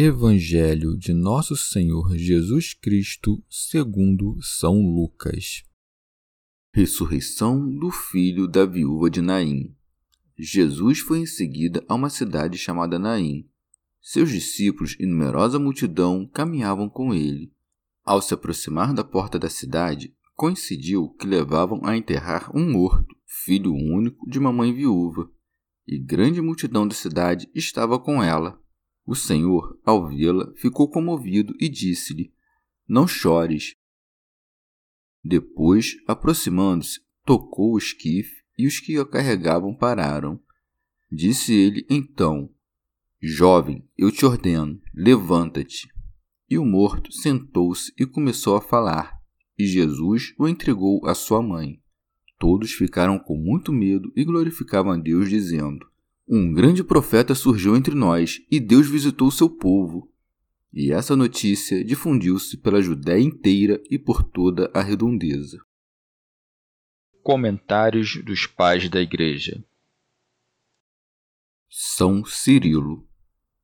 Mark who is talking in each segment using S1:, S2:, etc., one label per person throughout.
S1: Evangelho de Nosso Senhor Jesus Cristo, segundo São Lucas.
S2: Ressurreição do filho da viúva de Naim. Jesus foi em seguida a uma cidade chamada Naim. Seus discípulos e numerosa multidão caminhavam com ele. Ao se aproximar da porta da cidade, coincidiu que levavam a enterrar um morto, filho único de uma mãe viúva, e grande multidão da cidade estava com ela. O Senhor, ao vê-la, ficou comovido e disse-lhe: Não chores. Depois, aproximando-se, tocou o esquife e os que o carregavam pararam. Disse ele então: Jovem, eu te ordeno, levanta-te. E o morto sentou-se e começou a falar, e Jesus o entregou à sua mãe. Todos ficaram com muito medo e glorificavam a Deus, dizendo: um grande profeta surgiu entre nós e Deus visitou seu povo. E essa notícia difundiu-se pela Judéia inteira e por toda a redondeza.
S3: Comentários dos Pais da Igreja
S2: São Cirilo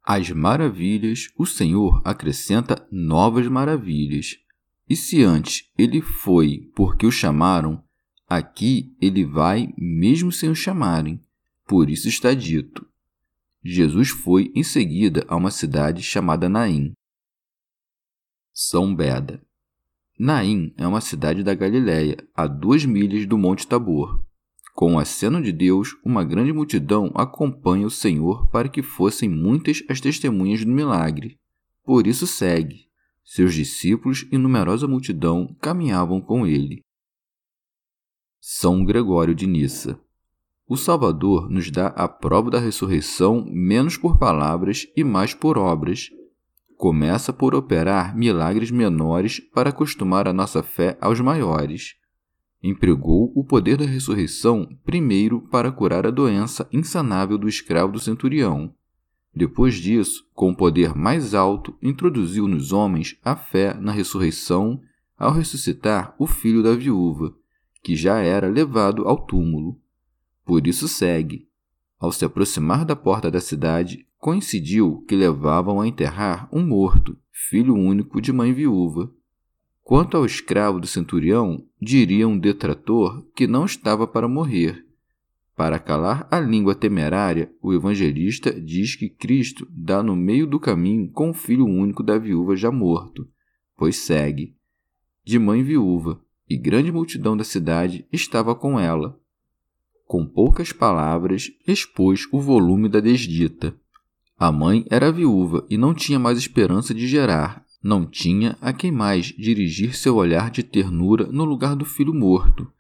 S2: Às maravilhas o Senhor acrescenta novas maravilhas. E se antes ele foi porque o chamaram, aqui ele vai mesmo sem o chamarem por isso está dito: Jesus foi em seguida a uma cidade chamada Naim. São Beda. Naim é uma cidade da Galiléia, a duas milhas do Monte Tabor. Com o aceno de Deus, uma grande multidão acompanha o Senhor para que fossem muitas as testemunhas do milagre. Por isso segue. Seus discípulos e numerosa multidão caminhavam com ele. São Gregório de Nissa. O Salvador nos dá a prova da ressurreição menos por palavras e mais por obras. Começa por operar milagres menores para acostumar a nossa fé aos maiores. Empregou o poder da ressurreição primeiro para curar a doença insanável do escravo do centurião. Depois disso, com o poder mais alto, introduziu nos homens a fé na ressurreição ao ressuscitar o filho da viúva, que já era levado ao túmulo. Por isso segue. Ao se aproximar da porta da cidade, coincidiu que levavam a enterrar um morto, filho único de mãe viúva. Quanto ao escravo do centurião, diria um detrator que não estava para morrer. Para calar a língua temerária, o evangelista diz que Cristo dá no meio do caminho com o filho único da viúva já morto, pois segue. De mãe viúva, e grande multidão da cidade estava com ela com poucas palavras, expôs o volume da desdita. A mãe era viúva e não tinha mais esperança de gerar, não tinha a quem mais dirigir seu olhar de ternura no lugar do filho morto.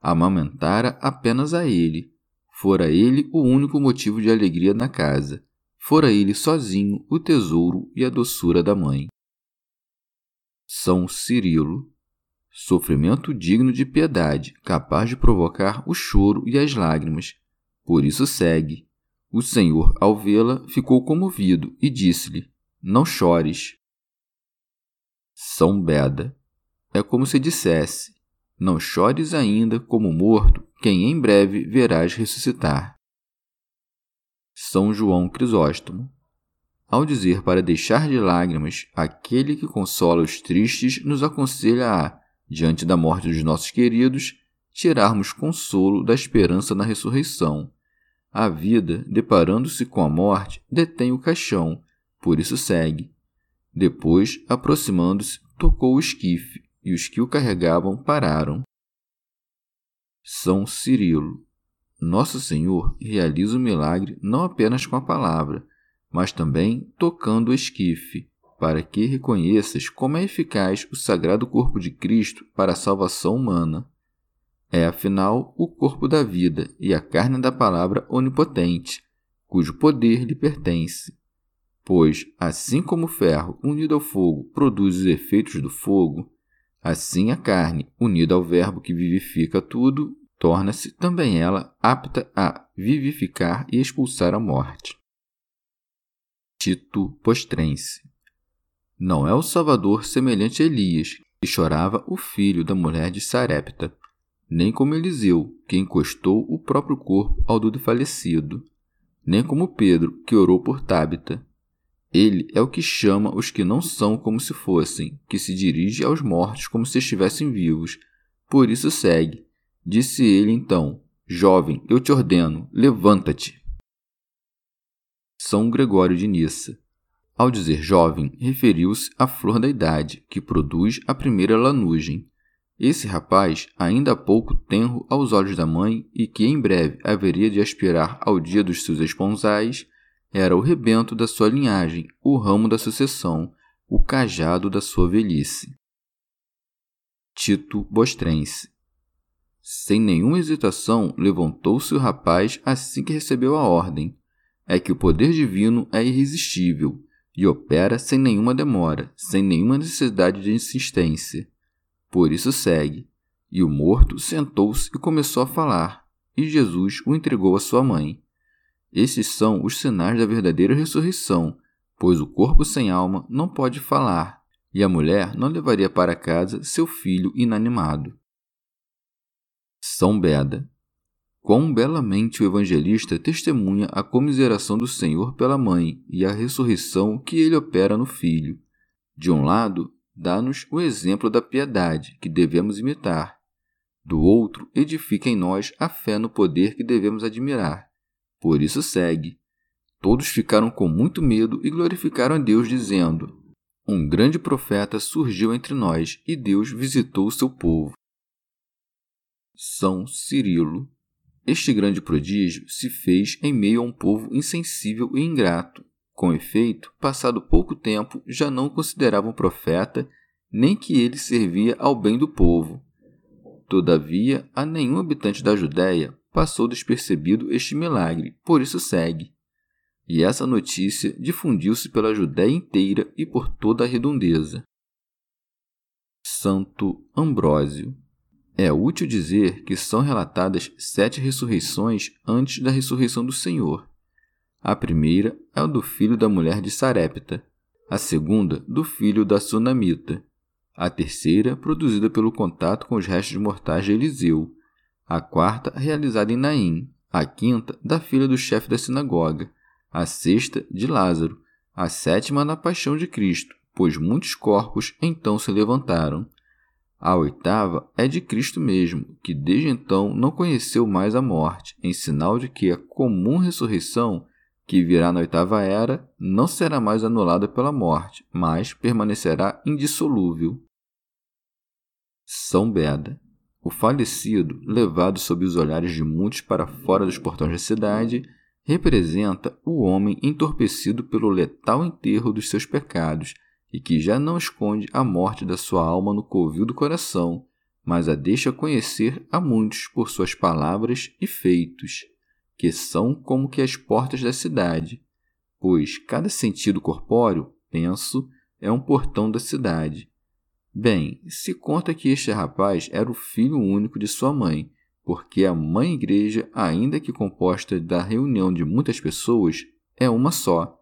S2: Amamentara apenas a ele. Fora ele o único motivo de alegria na casa. Fora ele sozinho o tesouro e a doçura da mãe. São Cirilo sofrimento digno de piedade, capaz de provocar o choro e as lágrimas. Por isso segue. O Senhor, ao vê-la, ficou comovido e disse-lhe: Não chores. São Beda. É como se dissesse: Não chores ainda como morto, quem em breve verás ressuscitar. São João Crisóstomo. Ao dizer para deixar de lágrimas, aquele que consola os tristes nos aconselha a diante da morte dos nossos queridos, tirarmos consolo da esperança na ressurreição. A vida, deparando-se com a morte, detém o caixão, por isso segue. Depois, aproximando-se, tocou o esquife, e os que o carregavam pararam. São Cirilo. Nosso Senhor realiza o milagre não apenas com a palavra, mas também tocando o esquife, para que reconheças como é eficaz o sagrado corpo de Cristo para a salvação humana. É, afinal, o corpo da vida e a carne da palavra onipotente, cujo poder lhe pertence. Pois, assim como o ferro unido ao fogo produz os efeitos do fogo, assim a carne, unida ao Verbo que vivifica tudo, torna-se também ela apta a vivificar e expulsar a morte. Tito Postrense Não é o Salvador semelhante a Elias, que chorava o filho da mulher de Sarepta, nem como Eliseu, que encostou o próprio corpo ao do falecido, nem como Pedro, que orou por Tábita. Ele é o que chama os que não são como se fossem, que se dirige aos mortos como se estivessem vivos. Por isso segue. Disse ele então: Jovem, eu te ordeno, levanta-te. São Gregório de Nissa. Ao dizer jovem, referiu-se à flor da idade, que produz a primeira lanugem. Esse rapaz, ainda há pouco tenro aos olhos da mãe e que em breve haveria de aspirar ao dia dos seus esponsais, era o rebento da sua linhagem, o ramo da sucessão, o cajado da sua velhice. Tito Bostrense Sem nenhuma hesitação, levantou-se o rapaz assim que recebeu a ordem. É que o poder divino é irresistível e opera sem nenhuma demora, sem nenhuma necessidade de insistência. Por isso segue. E o morto sentou-se e começou a falar, e Jesus o entregou à sua mãe. Esses são os sinais da verdadeira ressurreição, pois o corpo sem alma não pode falar, e a mulher não levaria para casa seu filho inanimado. São Beda. Quão belamente o evangelista testemunha a comiseração do Senhor pela mãe e a ressurreição que ele opera no filho. De um lado, dá-nos o exemplo da piedade que devemos imitar. Do outro, edifica em nós a fé no poder que devemos admirar. Por isso segue. Todos ficaram com muito medo e glorificaram a Deus, dizendo: Um grande profeta surgiu entre nós e Deus visitou o seu povo. São Cirilo. Este grande prodígio se fez em meio a um povo insensível e ingrato, com efeito, passado pouco tempo, já não consideravam profeta, nem que ele servia ao bem do povo. Todavia, a nenhum habitante da Judéia passou despercebido este milagre, por isso segue. E essa notícia difundiu-se pela Judéia inteira e por toda a redondeza. Santo Ambrósio é útil dizer que são relatadas sete ressurreições antes da ressurreição do Senhor, a primeira é a do filho da mulher de Sarepta, a segunda, do filho da Sunamita, a terceira, produzida pelo contato com os restos mortais de Eliseu, a quarta, realizada em Naim, a quinta, da filha do chefe da sinagoga, a sexta, de Lázaro, a sétima, na paixão de Cristo, pois muitos corpos então se levantaram. A oitava é de Cristo mesmo, que desde então não conheceu mais a morte, em sinal de que a comum ressurreição que virá na oitava era, não será mais anulada pela morte, mas permanecerá indissolúvel. São Beda. O falecido, levado sob os olhares de muitos para fora dos portões da cidade, representa o homem entorpecido pelo letal enterro dos seus pecados e que já não esconde a morte da sua alma no covil do coração, mas a deixa conhecer a muitos por suas palavras e feitos que são como que as portas da cidade, pois cada sentido corpóreo, penso, é um portão da cidade. Bem, se conta que este rapaz era o filho único de sua mãe, porque a mãe igreja, ainda que composta da reunião de muitas pessoas, é uma só.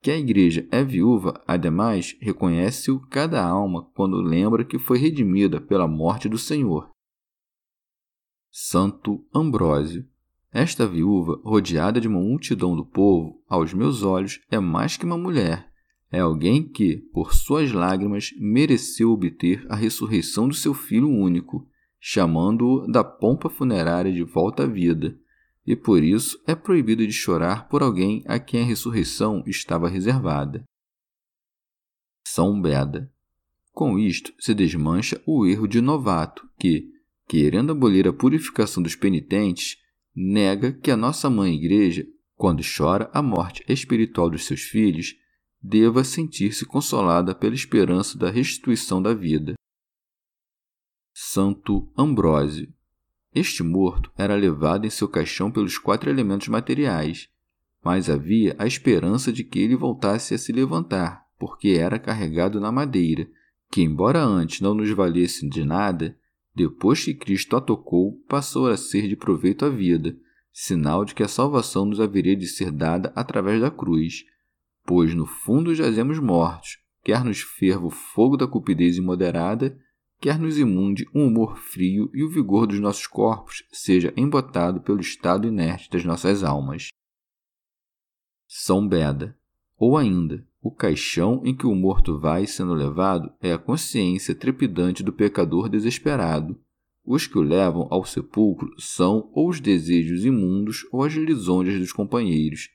S2: Que a igreja é viúva, ademais, reconhece-o cada alma quando lembra que foi redimida pela morte do Senhor. Santo Ambrósio esta viúva, rodeada de uma multidão do povo, aos meus olhos, é mais que uma mulher. É alguém que, por suas lágrimas, mereceu obter a ressurreição do seu filho único, chamando-o da pompa funerária de volta à vida, e por isso é proibido de chorar por alguém a quem a ressurreição estava reservada. São Beda. Com isto se desmancha o erro de novato, que, querendo abolir a purificação dos penitentes, nega que a nossa mãe Igreja, quando chora a morte espiritual dos seus filhos, deva sentir-se consolada pela esperança da restituição da vida. Santo Ambrósio. Este morto era levado em seu caixão pelos quatro elementos materiais, mas havia a esperança de que ele voltasse a se levantar, porque era carregado na madeira, que, embora antes não nos valesse de nada, depois que Cristo a tocou, passou a ser de proveito à vida, sinal de que a salvação nos haveria de ser dada através da cruz, pois no fundo jazemos mortos, quer nos ferva o fogo da cupidez imoderada, quer nos imunde um humor frio e o vigor dos nossos corpos seja embotado pelo estado inerte das nossas almas. São Beda, ou ainda, o caixão em que o morto vai sendo levado é a consciência trepidante do pecador desesperado. Os que o levam ao sepulcro são ou os desejos imundos ou as lisonjas dos companheiros,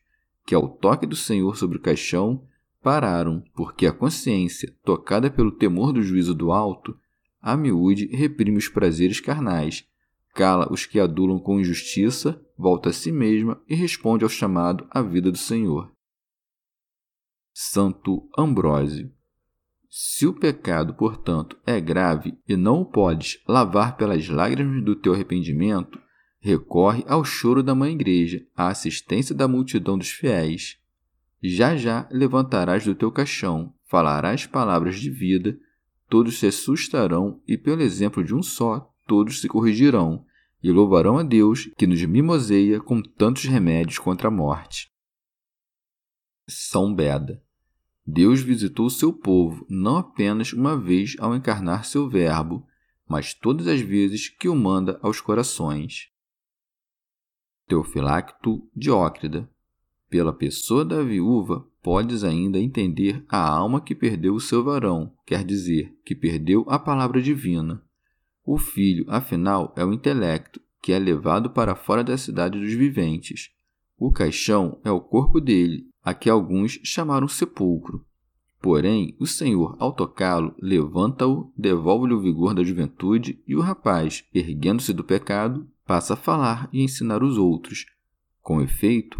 S2: que ao toque do Senhor sobre o caixão pararam, porque a consciência, tocada pelo temor do juízo do alto, a miúde reprime os prazeres carnais, cala os que adulam com injustiça, volta a si mesma e responde ao chamado à vida do Senhor. Santo Ambrósio. Se o pecado, portanto, é grave e não o podes lavar pelas lágrimas do teu arrependimento, recorre ao choro da Mãe Igreja, à assistência da multidão dos fiéis. Já já levantarás do teu caixão, falarás palavras de vida, todos se assustarão e, pelo exemplo de um só, todos se corrigirão e louvarão a Deus que nos mimoseia com tantos remédios contra a morte. São Beda Deus visitou seu povo não apenas uma vez ao encarnar seu Verbo, mas todas as vezes que o manda aos corações. Teofilacto Diócrida. Pela pessoa da viúva, podes ainda entender a alma que perdeu o seu varão, quer dizer, que perdeu a palavra divina. O filho, afinal, é o intelecto, que é levado para fora da cidade dos viventes. O caixão é o corpo dele, a que alguns chamaram sepulcro. Porém, o Senhor, ao tocá-lo, levanta-o, devolve-lhe o vigor da juventude, e o rapaz, erguendo-se do pecado, passa a falar e ensinar os outros. Com efeito,